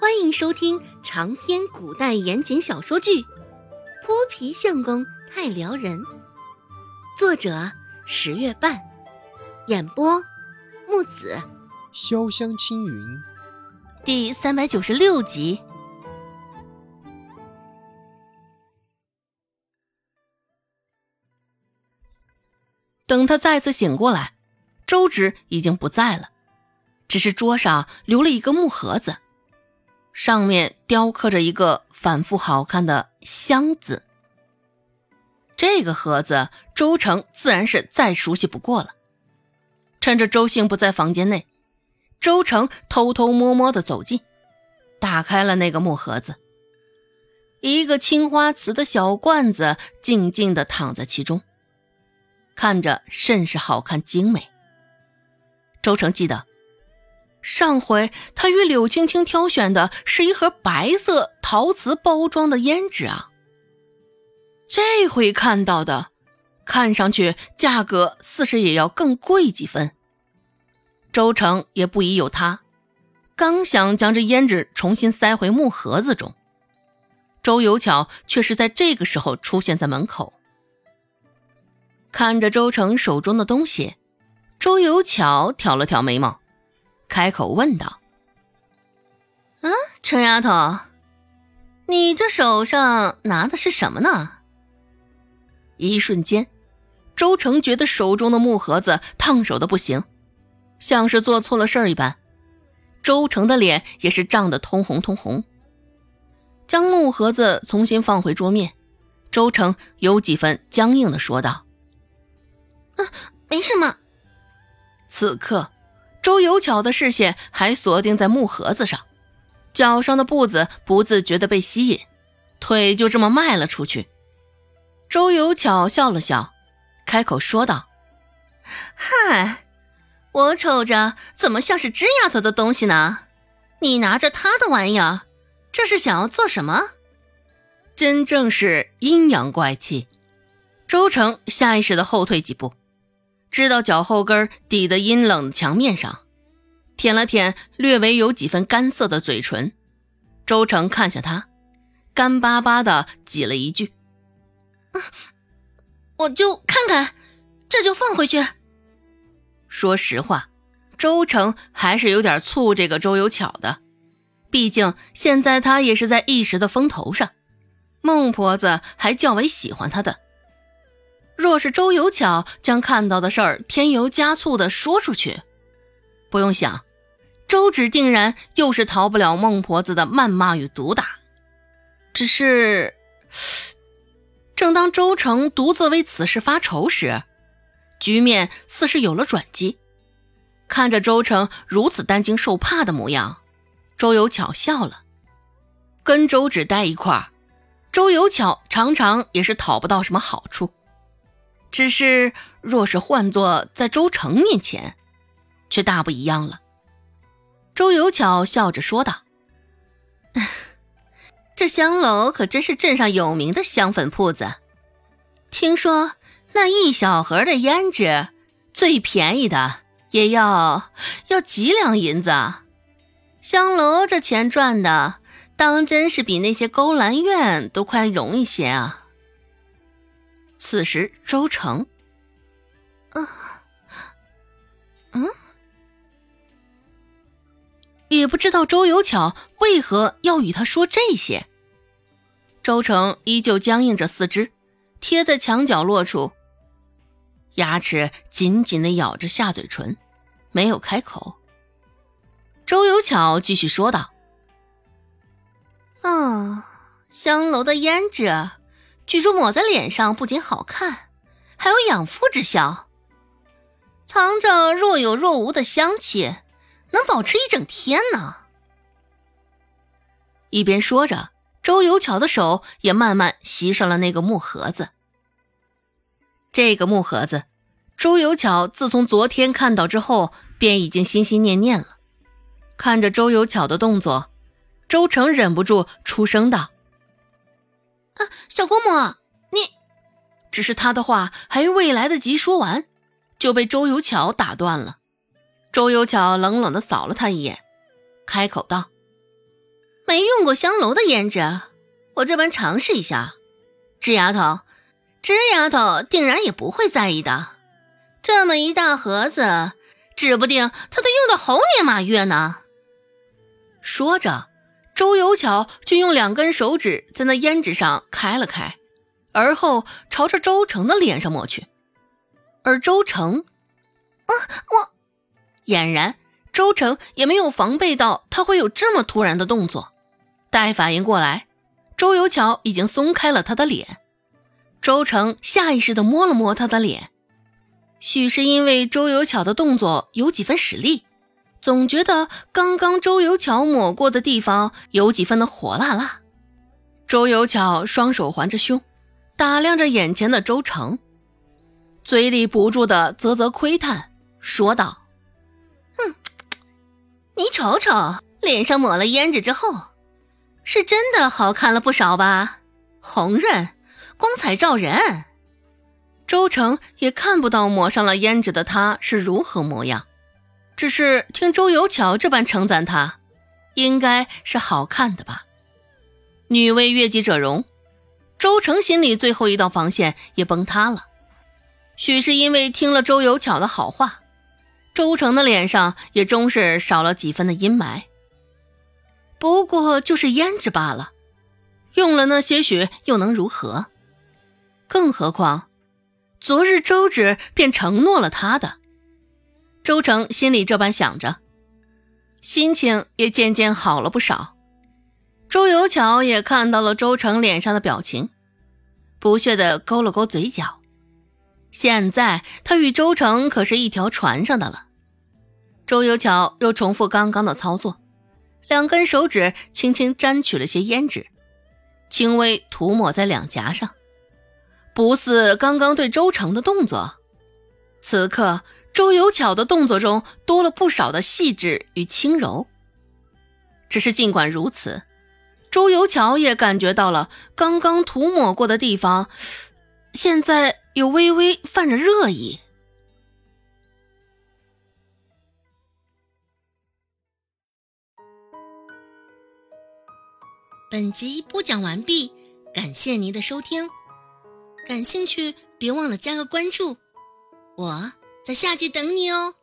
欢迎收听长篇古代言情小说剧《泼皮相公太撩人》，作者十月半，演播木子潇湘青云，第三百九十六集。等他再次醒过来，周芷已经不在了，只是桌上留了一个木盒子。上面雕刻着一个反复好看的“香”字。这个盒子，周成自然是再熟悉不过了。趁着周兴不在房间内，周成偷偷摸摸的走近，打开了那个木盒子。一个青花瓷的小罐子静静的躺在其中，看着甚是好看精美。周成记得。上回他与柳青青挑选的是一盒白色陶瓷包装的胭脂啊，这回看到的，看上去价格似是也要更贵几分。周成也不疑有他，刚想将这胭脂重新塞回木盒子中，周有巧却是在这个时候出现在门口，看着周成手中的东西，周有巧挑了挑眉毛。开口问道：“啊，陈丫头，你这手上拿的是什么呢？”一瞬间，周成觉得手中的木盒子烫手的不行，像是做错了事儿一般。周成的脸也是涨得通红通红。将木盒子重新放回桌面，周成有几分僵硬的说道：“啊，没什么。”此刻。周有巧的视线还锁定在木盒子上，脚上的步子不自觉的被吸引，腿就这么迈了出去。周有巧笑了笑，开口说道：“嗨，我瞅着怎么像是枝丫头的东西呢？你拿着她的玩意儿，这是想要做什么？真正是阴阳怪气。”周成下意识的后退几步。知道脚后跟抵的阴冷的墙面上，舔了舔略微有几分干涩的嘴唇，周成看向他，干巴巴的挤了一句：“我就看看，这就放回去。”说实话，周成还是有点醋这个周有巧的，毕竟现在他也是在一时的风头上，孟婆子还较为喜欢他的。若是周有巧将看到的事儿添油加醋的说出去，不用想，周芷定然又是逃不了孟婆子的谩骂与毒打。只是，正当周成独自为此事发愁时，局面似是有了转机。看着周成如此担惊受怕的模样，周有巧笑了。跟周芷待一块儿，周有巧常常也是讨不到什么好处。只是，若是换作在周成面前，却大不一样了。周有巧笑着说道：“ 这香楼可真是镇上有名的香粉铺子。听说那一小盒的胭脂，最便宜的也要要几两银子。香楼这钱赚的，当真是比那些勾栏院都快容易些啊。”此时，周成，啊，嗯，也不知道周有巧为何要与他说这些。周成依旧僵硬着四肢，贴在墙角落处，牙齿紧紧的咬着下嘴唇，没有开口。周有巧继续说道：“啊，香楼的胭脂。”据说抹在脸上不仅好看，还有养肤之效，藏着若有若无的香气，能保持一整天呢。一边说着，周有巧的手也慢慢袭上了那个木盒子。这个木盒子，周有巧自从昨天看到之后，便已经心心念念了。看着周有巧的动作，周成忍不住出声道。啊，小姑母，你……只是他的话还未来得及说完，就被周有巧打断了。周有巧冷冷的扫了他一眼，开口道：“没用过香楼的胭脂，我这般尝试一下。智丫头，智丫头定然也不会在意的。这么一大盒子，指不定她都用到猴年马月呢。说着，周有巧就用两根手指在那胭脂上开了开，而后朝着周成的脸上抹去。而周成，啊，我俨然，周成也没有防备到他会有这么突然的动作。待反应过来，周有巧已经松开了他的脸。周成下意识地摸了摸他的脸，许是因为周有巧的动作有几分使力，总觉得刚刚周有巧抹过的地方有几分的火辣辣。周有巧双手环着胸，打量着眼前的周成，嘴里不住的啧啧窥探，说道：“哼，你瞅瞅，脸上抹了胭脂之后。”是真的好看了不少吧？红润，光彩照人。周成也看不到抹上了胭脂的他是如何模样，只是听周有巧这般称赞他，应该是好看的吧。女为悦己者容，周成心里最后一道防线也崩塌了。许是因为听了周有巧的好话，周成的脸上也终是少了几分的阴霾。不过就是胭脂罢了，用了那些许又能如何？更何况，昨日周芷便承诺了他的。周成心里这般想着，心情也渐渐好了不少。周有巧也看到了周成脸上的表情，不屑的勾了勾嘴角。现在他与周成可是一条船上的了。周有巧又重复刚刚的操作。两根手指轻轻沾取了些胭脂，轻微涂抹在两颊上，不似刚刚对周成的动作。此刻，周有巧的动作中多了不少的细致与轻柔。只是尽管如此，周有巧也感觉到了刚刚涂抹过的地方，现在有微微泛着热意。本集播讲完毕，感谢您的收听。感兴趣，别忘了加个关注，我在下集等你哦。